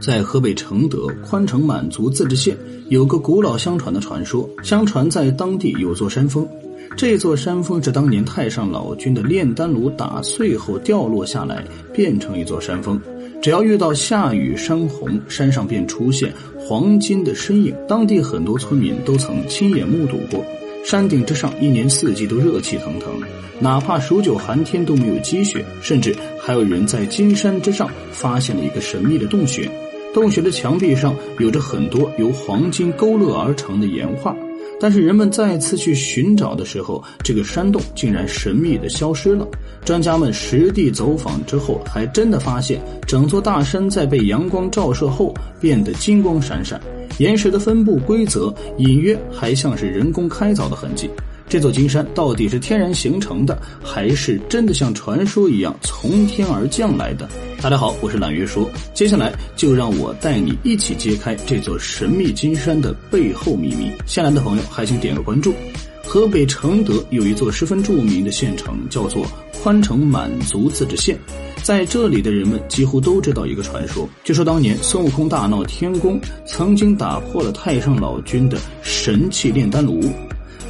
在河北承德宽城满族自治县，有个古老相传的传说。相传在当地有座山峰，这座山峰是当年太上老君的炼丹炉打碎后掉落下来，变成一座山峰。只要遇到下雨山洪，山上便出现黄金的身影。当地很多村民都曾亲眼目睹过。山顶之上，一年四季都热气腾腾，哪怕数九寒天都没有积雪。甚至还有人在金山之上发现了一个神秘的洞穴。洞穴的墙壁上有着很多由黄金勾勒而成的岩画，但是人们再次去寻找的时候，这个山洞竟然神秘的消失了。专家们实地走访之后，还真的发现整座大山在被阳光照射后变得金光闪闪，岩石的分布规则隐约还像是人工开凿的痕迹。这座金山到底是天然形成的，还是真的像传说一样从天而降来的？大家好，我是懒月说，接下来就让我带你一起揭开这座神秘金山的背后秘密。新来的朋友还请点个关注。河北承德有一座十分著名的县城，叫做宽城满族自治县，在这里的人们几乎都知道一个传说，据说当年孙悟空大闹天宫，曾经打破了太上老君的神器炼丹炉。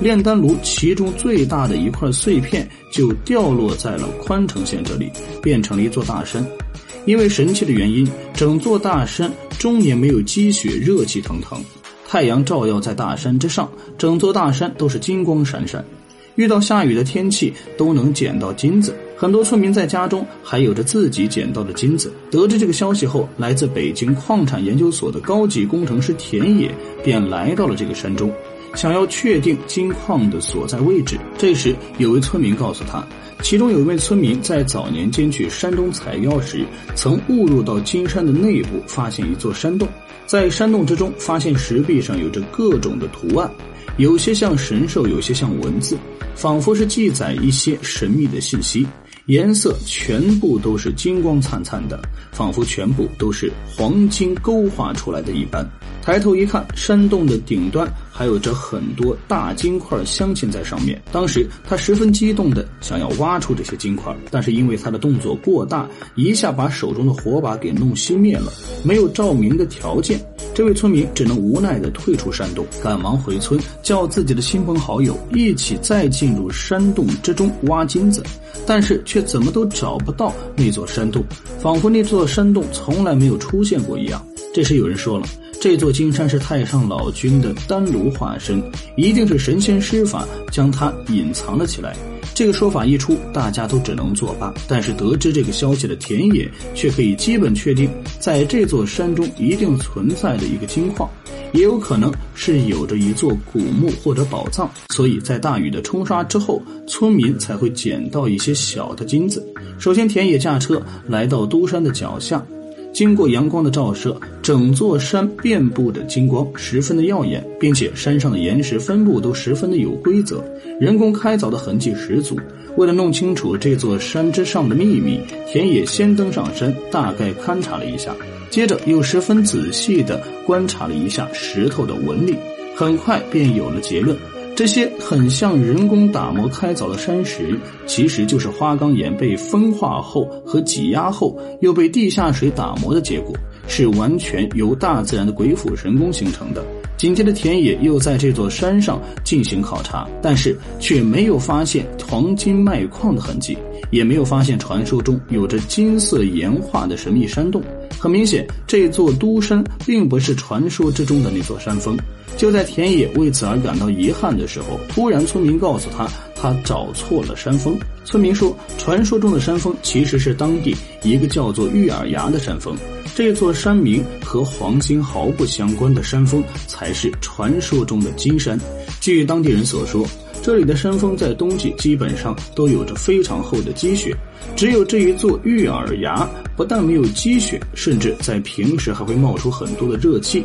炼丹炉其中最大的一块碎片就掉落在了宽城县这里，变成了一座大山。因为神器的原因，整座大山终年没有积雪，热气腾腾，太阳照耀在大山之上，整座大山都是金光闪闪。遇到下雨的天气，都能捡到金子。很多村民在家中还有着自己捡到的金子。得知这个消息后，来自北京矿产研究所的高级工程师田野便来到了这个山中。想要确定金矿的所在位置，这时有位村民告诉他，其中有一位村民在早年间去山东采药时，曾误入到金山的内部，发现一座山洞，在山洞之中发现石壁上有着各种的图案，有些像神兽，有些像文字，仿佛是记载一些神秘的信息。颜色全部都是金光灿灿的，仿佛全部都是黄金勾画出来的一般。抬头一看，山洞的顶端还有着很多大金块镶嵌在上面。当时他十分激动的想要挖出这些金块，但是因为他的动作过大，一下把手中的火把给弄熄灭了。没有照明的条件，这位村民只能无奈的退出山洞，赶忙回村叫自己的亲朋好友一起再进入山洞之中挖金子。但是却怎么都找不到那座山洞，仿佛那座山洞从来没有出现过一样。这时有人说了，这座金山是太上老君的丹炉化身，一定是神仙施法将它隐藏了起来。这个说法一出，大家都只能作罢。但是得知这个消息的田野，却可以基本确定，在这座山中一定存在着一个金矿。也有可能是有着一座古墓或者宝藏，所以在大雨的冲刷之后，村民才会捡到一些小的金子。首先，田野驾车来到都山的脚下，经过阳光的照射，整座山遍布的金光十分的耀眼，并且山上的岩石分布都十分的有规则，人工开凿的痕迹十足。为了弄清楚这座山之上的秘密，田野先登上山，大概勘察了一下。接着又十分仔细地观察了一下石头的纹理，很快便有了结论：这些很像人工打磨开凿的山石，其实就是花岗岩被风化后和挤压后又被地下水打磨的结果，是完全由大自然的鬼斧神工形成的。紧接着，田野又在这座山上进行考察，但是却没有发现黄金脉矿的痕迹，也没有发现传说中有着金色岩画的神秘山洞。很明显，这座都山并不是传说之中的那座山峰。就在田野为此而感到遗憾的时候，突然村民告诉他，他找错了山峰。村民说，传说中的山峰其实是当地一个叫做玉耳崖的山峰。这座山名和黄金毫不相关的山峰才是传说中的金山。据当地人所说，这里的山峰在冬季基本上都有着非常厚的积雪，只有这一座玉耳崖不但没有积雪，甚至在平时还会冒出很多的热气。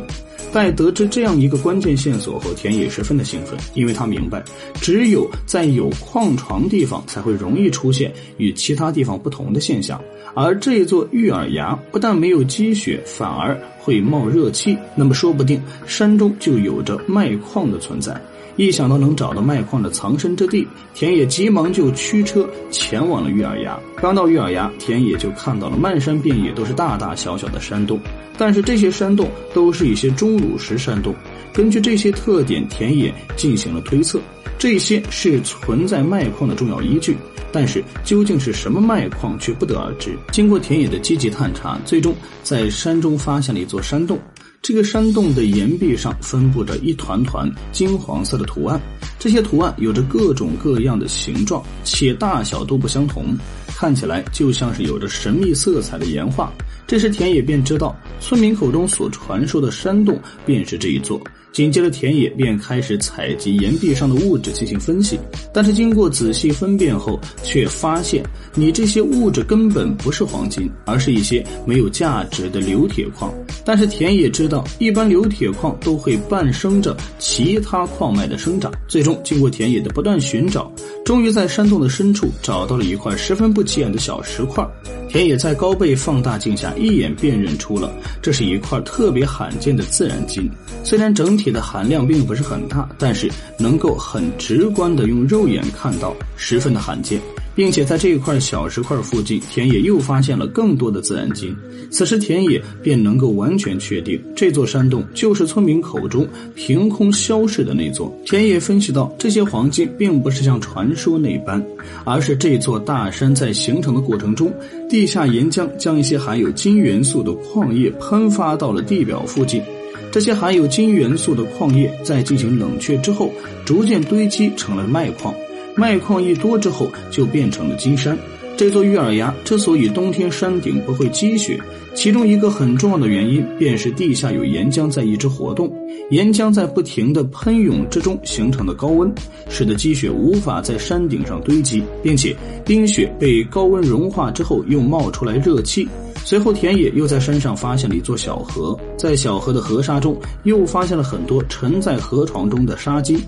在得知这样一个关键线索后，田野十分的兴奋，因为他明白，只有在有矿床地方才会容易出现与其他地方不同的现象。而这座玉耳崖不但没有积雪，反而会冒热气，那么说不定山中就有着卖矿的存在。一想到能找到卖矿的藏身之地，田野急忙就驱车前往了玉儿崖。刚到玉儿崖，田野就看到了漫山遍野都是大大小小的山洞，但是这些山洞都是一些钟乳石山洞。根据这些特点，田野进行了推测，这些是存在卖矿的重要依据。但是究竟是什么卖矿，却不得而知。经过田野的积极探查，最终在山中发现了一座山洞。这个山洞的岩壁上分布着一团团金黄色的图案，这些图案有着各种各样的形状，且大小都不相同，看起来就像是有着神秘色彩的岩画。这时田野便知道，村民口中所传说的山洞便是这一座。紧接着，田野便开始采集岩壁上的物质进行分析，但是经过仔细分辨后，却发现你这些物质根本不是黄金，而是一些没有价值的硫铁矿。但是田野知道，一般硫铁矿都会伴生着其他矿脉的生长。最终，经过田野的不断寻找，终于在山洞的深处找到了一块十分不起眼的小石块。田野在高倍放大镜下一眼辨认出了，这是一块特别罕见的自然金。虽然整体的含量并不是很大，但是能够很直观的用肉眼看到，十分的罕见。并且在这一块小石块附近，田野又发现了更多的自然金。此时田野便能够完全确定，这座山洞就是村民口中凭空消逝的那座。田野分析到，这些黄金并不是像传说那般，而是这座大山在形成的过程中，地下岩浆将一些含有金元素的矿液喷发到了地表附近。这些含有金元素的矿液在进行冷却之后，逐渐堆积成了脉矿。脉矿一多之后，就变成了金山。这座玉耳崖之所以冬天山顶不会积雪，其中一个很重要的原因便是地下有岩浆在一直活动，岩浆在不停的喷涌之中形成的高温，使得积雪无法在山顶上堆积，并且冰雪被高温融化之后又冒出来热气。随后，田野又在山上发现了一座小河，在小河的河沙中又发现了很多沉在河床中的沙金。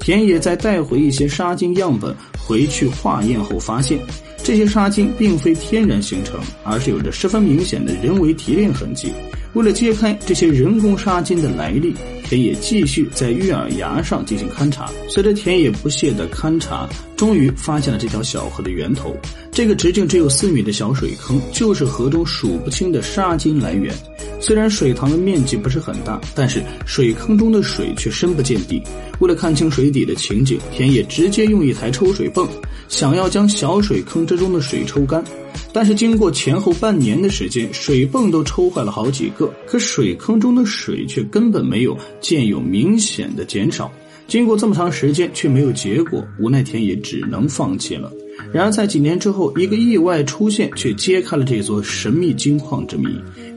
田野在带回一些沙金样本回去化验后，发现这些沙金并非天然形成，而是有着十分明显的人为提炼痕迹。为了揭开这些人工沙金的来历，田野继续在玉儿崖上进行勘察。随着田野不懈的勘察，终于发现了这条小河的源头。这个直径只有四米的小水坑，就是河中数不清的沙金来源。虽然水塘的面积不是很大，但是水坑中的水却深不见底。为了看清水底的情景，田野直接用一台抽水泵，想要将小水坑之中的水抽干。但是经过前后半年的时间，水泵都抽坏了好几个，可水坑中的水却根本没有见有明显的减少。经过这么长时间却没有结果，无奈田野只能放弃了。然而，在几年之后，一个意外出现，却揭开了这座神秘金矿之谜。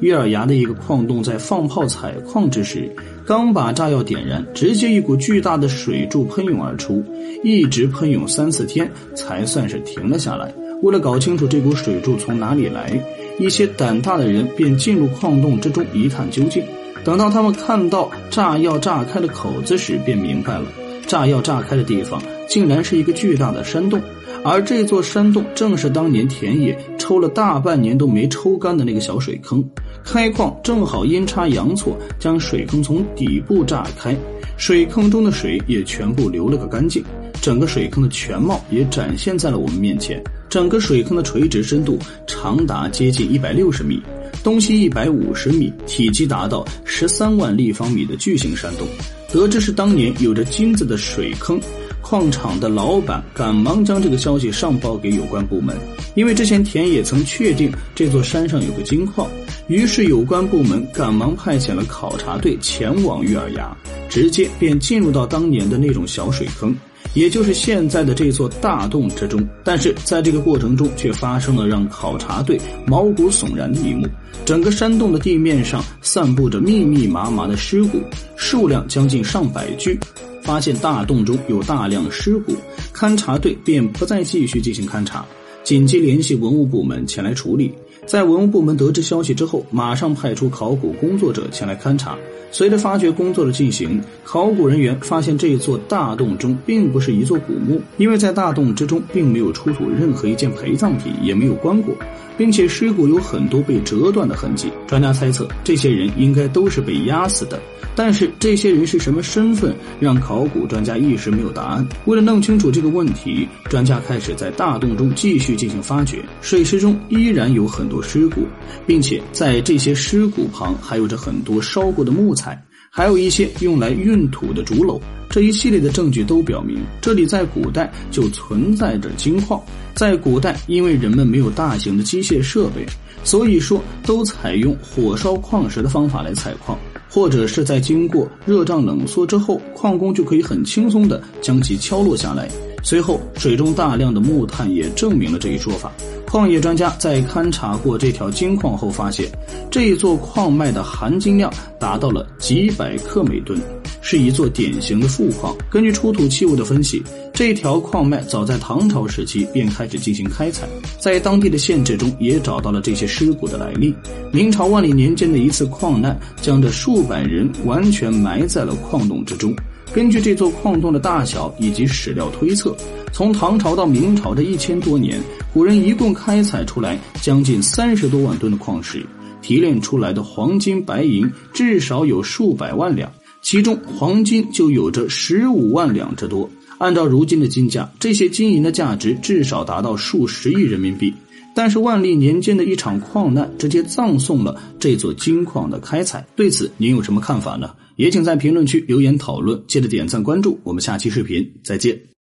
玉儿崖的一个矿洞在放炮采矿之时，刚把炸药点燃，直接一股巨大的水柱喷涌而出，一直喷涌三四天，才算是停了下来。为了搞清楚这股水柱从哪里来，一些胆大的人便进入矿洞之中一探究竟。等到他们看到炸药炸开的口子时，便明白了，炸药炸开的地方竟然是一个巨大的山洞。而这座山洞正是当年田野抽了大半年都没抽干的那个小水坑，开矿正好阴差阳错将水坑从底部炸开，水坑中的水也全部流了个干净，整个水坑的全貌也展现在了我们面前。整个水坑的垂直深度长达接近一百六十米，东西一百五十米，体积达到十三万立方米的巨型山洞。得知是当年有着金子的水坑。矿场的老板赶忙将这个消息上报给有关部门，因为之前田野曾确定这座山上有个金矿，于是有关部门赶忙派遣了考察队前往玉儿崖，直接便进入到当年的那种小水坑，也就是现在的这座大洞之中。但是在这个过程中，却发生了让考察队毛骨悚然的一幕：整个山洞的地面上散布着密密麻麻的尸骨，数量将近上百具。发现大洞中有大量尸骨，勘察队便不再继续进行勘察，紧急联系文物部门前来处理。在文物部门得知消息之后，马上派出考古工作者前来勘察。随着发掘工作的进行，考古人员发现这座大洞中并不是一座古墓，因为在大洞之中并没有出土任何一件陪葬品，也没有棺椁，并且尸骨有很多被折断的痕迹。专家猜测，这些人应该都是被压死的。但是这些人是什么身份，让考古专家一时没有答案。为了弄清楚这个问题，专家开始在大洞中继续进行发掘。水池中依然有很多有尸骨，并且在这些尸骨旁还有着很多烧过的木材，还有一些用来运土的竹篓。这一系列的证据都表明，这里在古代就存在着金矿。在古代，因为人们没有大型的机械设备，所以说都采用火烧矿石的方法来采矿。或者是在经过热胀冷缩之后，矿工就可以很轻松地将其敲落下来。随后，水中大量的木炭也证明了这一说法。矿业专家在勘察过这条金矿后发现，这一座矿脉的含金量达到了几百克每吨。是一座典型的富矿。根据出土器物的分析，这条矿脉早在唐朝时期便开始进行开采，在当地的县志中也找到了这些尸骨的来历。明朝万历年间的一次矿难，将这数百人完全埋在了矿洞之中。根据这座矿洞的大小以及史料推测，从唐朝到明朝这一千多年，古人一共开采出来将近三十多万吨的矿石，提炼出来的黄金白银至少有数百万两。其中黄金就有着十五万两之多，按照如今的金价，这些金银的价值至少达到数十亿人民币。但是万历年间的一场矿难，直接葬送了这座金矿的开采。对此，您有什么看法呢？也请在评论区留言讨论。记得点赞关注，我们下期视频再见。